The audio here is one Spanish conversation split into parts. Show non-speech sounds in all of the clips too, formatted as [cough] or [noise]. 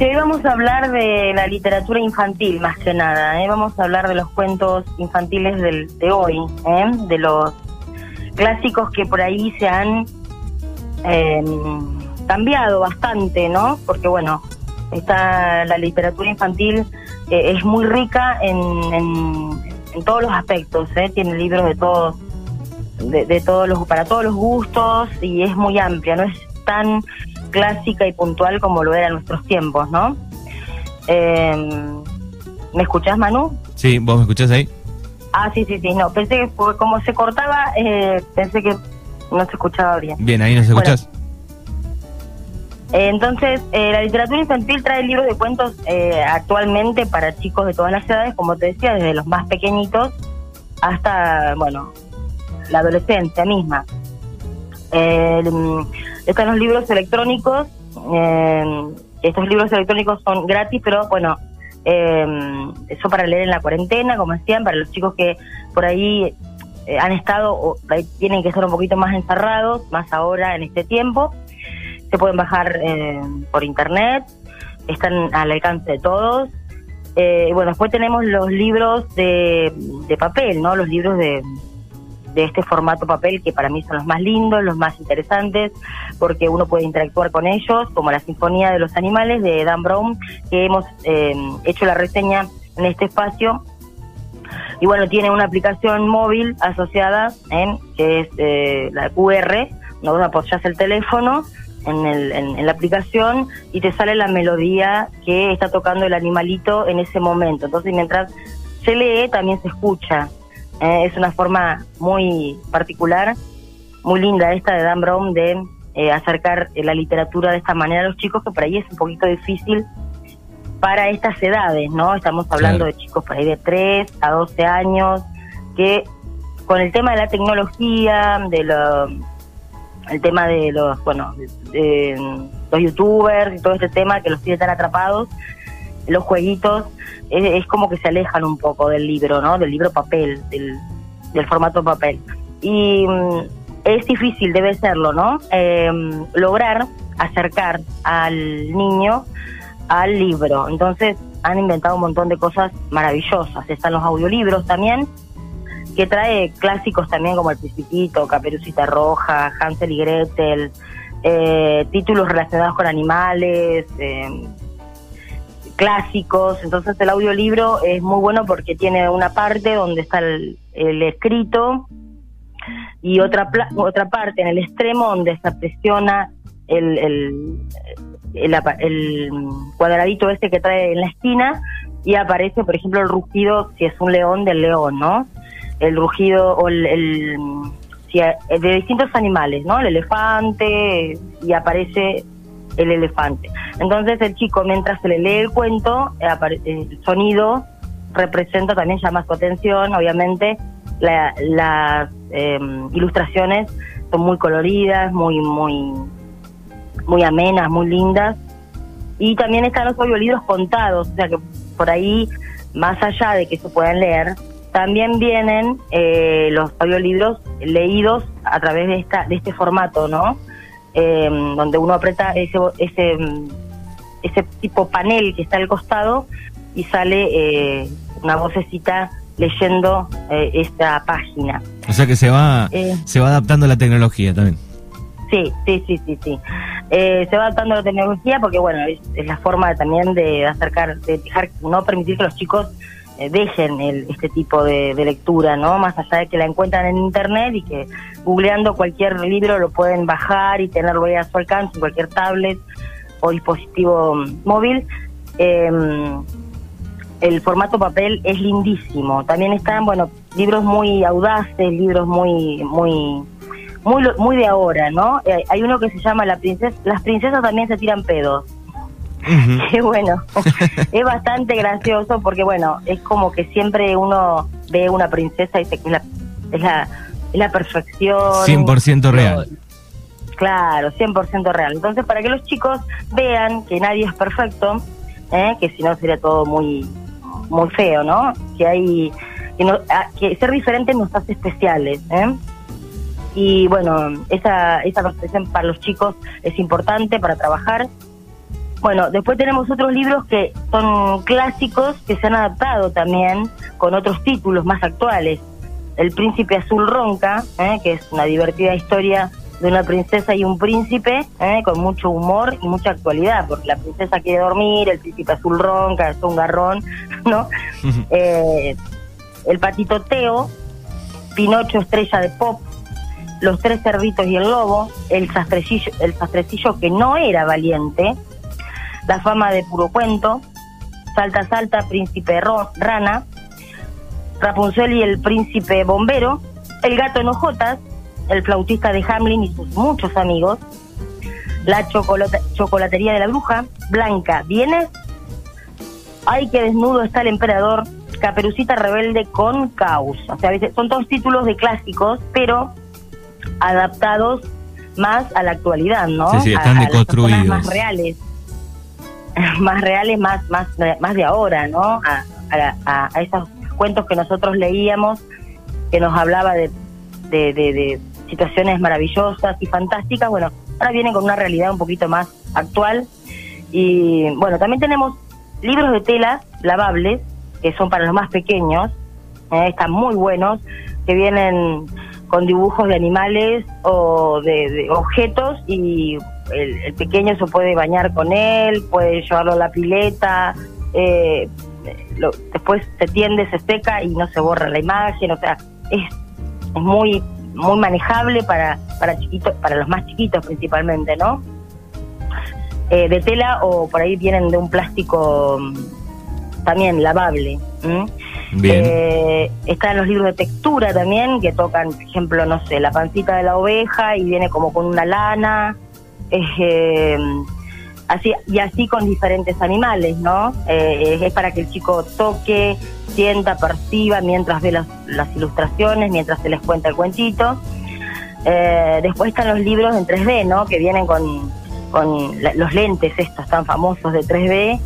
Hoy vamos a hablar de la literatura infantil más que nada. ¿eh? Vamos a hablar de los cuentos infantiles del, de hoy, ¿eh? de los clásicos que por ahí se han eh, cambiado bastante, ¿no? Porque bueno, está la literatura infantil eh, es muy rica en, en, todos los aspectos, ¿eh? tiene libros de todos de todos los para todos los gustos y es muy amplia, no es tan clásica y puntual como lo era en nuestros tiempos, ¿no? Eh, ¿Me escuchás, Manu? Sí, ¿vos me escuchás ahí? Ah, sí, sí, sí, no, pensé que fue- como se cortaba, eh, pensé que no se escuchaba bien. Bien, ahí nos escuchás. Eh, entonces, eh, la literatura infantil trae libros de cuentos eh, actualmente para chicos de todas las edades, como te decía, desde los más pequeñitos hasta, bueno, la adolescencia misma. Eh, están los libros electrónicos. eh, estos libros electrónicos son gratis, pero bueno, eh, eso para leer en la cuarentena, como decían, para los chicos que por ahí eh, han estado o tienen que estar un poquito más encerrados, más ahora en este tiempo. Se pueden bajar eh, por internet, están al alcance de todos. Eh, bueno, después tenemos los libros de, de papel, ¿no? Los libros de, de este formato papel que para mí son los más lindos, los más interesantes, porque uno puede interactuar con ellos, como la Sinfonía de los Animales de Dan Brown, que hemos eh, hecho la reseña en este espacio. Y bueno, tiene una aplicación móvil asociada, ¿eh? que es eh, la QR, no vos apoyás el teléfono en, el, en, en la aplicación y te sale la melodía que está tocando el animalito en ese momento. Entonces, mientras se lee, también se escucha. Eh, es una forma muy particular, muy linda esta de Dan Brown de eh, acercar eh, la literatura de esta manera a los chicos, que por ahí es un poquito difícil para estas edades, ¿no? Estamos hablando Claro. de chicos por ahí de 3 a 12 años, que con el tema de la tecnología, de lo, el tema de los, bueno, de, de los youtubers y todo este tema que los tiene tan atrapados, los jueguitos, es, es como que se alejan un poco del libro, ¿no? Del libro papel, del, del formato papel. Y mm, es difícil, debe serlo, ¿no? Eh, lograr acercar al niño al libro. Entonces han inventado un montón de cosas maravillosas. Están los audiolibros también, que trae clásicos también como El Principito, Caperucita Roja, Hansel y Gretel, eh, títulos relacionados con animales, eh, clásicos. Entonces el audiolibro es muy bueno porque tiene una parte donde está el, escrito y otra pla- otra parte en el extremo donde se presiona el, el, el, el cuadradito este que trae en la esquina y aparece, por ejemplo, el rugido, si es un león, del león, ¿no? El rugido o el... el de distintos animales, ¿no? El elefante y aparece el elefante. Entonces el chico, mientras se le lee el cuento, eh, apare- el sonido representa, también llama su atención, obviamente, la- las eh, ilustraciones son muy coloridas, muy, muy, muy amenas, muy lindas. Y también están los audiolibros contados, o sea que por ahí, más allá de que se puedan leer, también vienen eh, los audiolibros leídos a través de esta de este formato, ¿no? Eh, donde uno aprieta ese ese mm, ese tipo panel que está al costado y sale eh, una vocecita leyendo eh, esta página. O sea que se va, Eh. se va adaptando a la tecnología también. Sí, sí, sí, sí, sí. Eh, se va adaptando la tecnología porque, bueno, es, es la forma también de acercar, de dejar, no permitir que los chicos dejen el, este tipo de, lectura, ¿no? Más allá de que la encuentran en internet y que googleando cualquier libro lo pueden bajar y tenerlo ahí a su alcance en cualquier tablet o dispositivo móvil. Eh, el formato papel es lindísimo. También están, bueno, libros muy audaces, libros muy, muy, muy, muy de ahora, ¿no? Eh, hay uno que se llama La princesa, Las princesas también se tiran pedos. [laughs] Que bueno, [laughs] es bastante gracioso porque bueno, es como que siempre uno ve una princesa y dice que es la, es la, es la perfección. 100% real. Claro, 100% real. Entonces, para que los chicos vean que nadie es perfecto, ¿eh? que si no sería todo muy muy feo, ¿no? Que hay que, no- a- que ser diferentes nos hace especiales, ¿eh? Y bueno, esa esa percepción para los chicos es importante para trabajar Bueno, después tenemos otros libros que son clásicos que se han adaptado también con otros títulos más actuales. El Príncipe Azul Ronca, ¿eh? que es una divertida historia de una princesa y un príncipe, ¿eh? con mucho humor y mucha actualidad, porque la princesa quiere dormir, el príncipe azul ronca, es un garrón, ¿no? [laughs] Eh, el patito Teo, Pinocho estrella de pop, los tres cerditos y el lobo, el sastrecillo, el sastrecillo que no era valiente, la fama de puro cuento, Salta Salta, Príncipe Rana, Rapunzel y el Príncipe Bombero, El Gato en Ojotas, El Flautista de Hamlin y sus muchos amigos, La Chocolatería de la Bruja, Blanca, ¿vienes? Ay, que desnudo está el emperador, Caperucita Rebelde con Caos. O sea, son todos títulos de clásicos, pero adaptados más a la actualidad, ¿no? Sí, sí, están deconstruidos. más reales. [laughs] más reales, más, más, más de ahora, ¿no? A, a, esos cuentos que nosotros leíamos, que nos hablaba de, de, situaciones maravillosas y fantásticas, bueno, ahora vienen con una realidad un poquito más actual. Y bueno, también tenemos libros de tela lavables, que son para los más pequeños, eh, están muy buenos, que vienen con dibujos de animales o de objetos y el, pequeño se puede bañar con él, puede llevarlo a la pileta, eh, después se tiende, se seca y no se borra la imagen, o sea, es, muy muy manejable para para chiquitos, para los más chiquitos principalmente, ¿no? Eh, de tela o por ahí vienen de un plástico mm, también lavable. Bien. Eh, están los libros de textura también, que tocan, por ejemplo, no sé, la pancita de la oveja y viene como con una lana. Eh, así y así con diferentes animales, ¿no? Eh, es para que el chico toque, sienta, perciba mientras ve las, ilustraciones, mientras se les cuenta el cuentito. Eh, después están los libros en 3D, ¿no? Que vienen con, con los lentes estos tan famosos de 3D.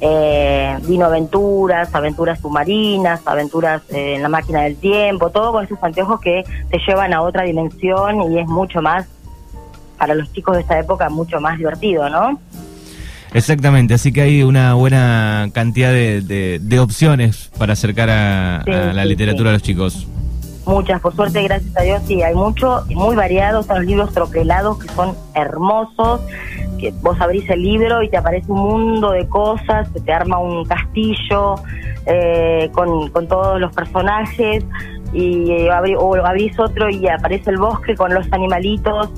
Eh, Vino Aventuras, Aventuras Submarinas, Aventuras en la Máquina del Tiempo, todo con esos anteojos que te llevan a otra dimensión y es mucho más para los chicos de esta época mucho más divertido, ¿no? Exactamente, así que hay una buena cantidad de, de, opciones para acercar a, la literatura a los chicos. Muchas, por suerte, gracias a Dios, sí, hay mucho, muy variados, están los libros troquelados que son hermosos, que vos abrís el libro y te aparece un mundo de cosas, te arma un castillo eh, con, con todos los personajes, y eh, o abrís otro y aparece el bosque con los animalitos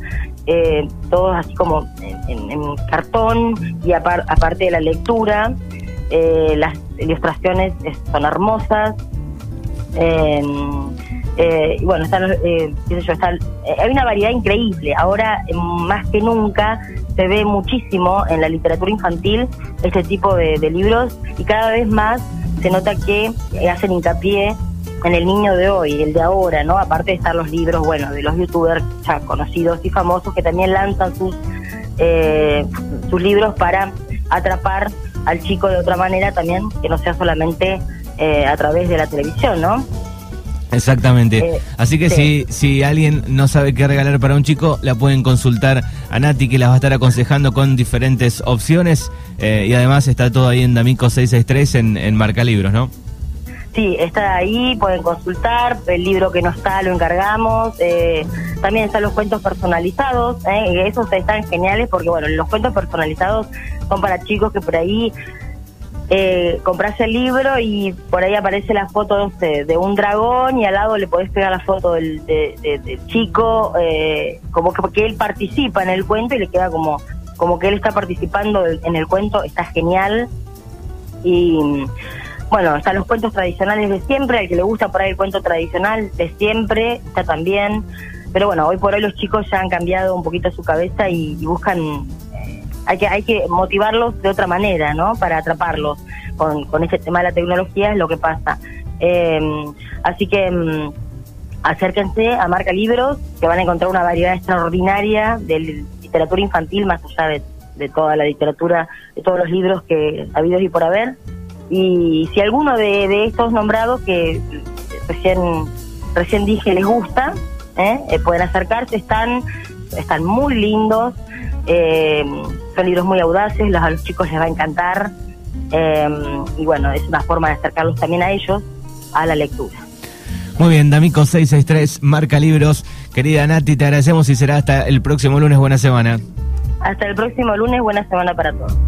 eh, todos así como en, cartón y aparte de la lectura, eh, las ilustraciones son hermosas. Eh, y bueno, están, qué sé yo, hay una variedad increíble. Ahora, más que nunca, se ve muchísimo en la literatura infantil este tipo de libros y cada vez más se nota que hacen hincapié en el niño de hoy, el de ahora, ¿no? Aparte de estar los libros, bueno, de los youtubers ya conocidos y famosos que también lanzan sus, eh, sus libros para atrapar al chico de otra manera también, que no sea solamente eh, a través de la televisión, ¿no? Exactamente. Eh, Así que si, si alguien no sabe qué regalar para un chico, la pueden consultar a Nati, que las va a estar aconsejando con diferentes opciones. y además está todo ahí en D'Amico 663 en, en Marca Libros, ¿no? Sí, está ahí, pueden consultar, el libro que no está lo encargamos, eh, también están los cuentos personalizados, eh, esos están geniales porque bueno, los cuentos personalizados son para chicos que por ahí eh, compras el libro y por ahí aparece la foto de, un dragón y al lado le podés pegar la foto del, chico, eh, como que él participa en el cuento y le queda como, como que él está participando en el cuento, está genial. Y bueno, están los cuentos tradicionales de siempre, al que le gusta por ahí el cuento tradicional de siempre, está también. Pero bueno, hoy por hoy los chicos ya han cambiado un poquito su cabeza y, buscan, hay que hay que motivarlos de otra manera, ¿no? Para atraparlos con, con ese tema de la tecnología es lo que pasa. Eh, así que mm, acérquense a Marca Libros, que van a encontrar una variedad extraordinaria de literatura infantil, más allá de, de toda la literatura, de todos los libros que ha habido y por haber. Y si alguno de, estos nombrados que recién, recién dije les gusta, ¿eh? Eh, pueden acercarse, están, están muy lindos, Eh, son libros muy audaces, los, a los chicos les va a encantar. Eh, y bueno, es una forma de acercarlos también a ellos a la lectura. Muy bien, D'Amico 663, marca libros. Querida Nati, te agradecemos y será hasta el próximo lunes. Buena semana. Hasta el próximo lunes, buena semana para todos.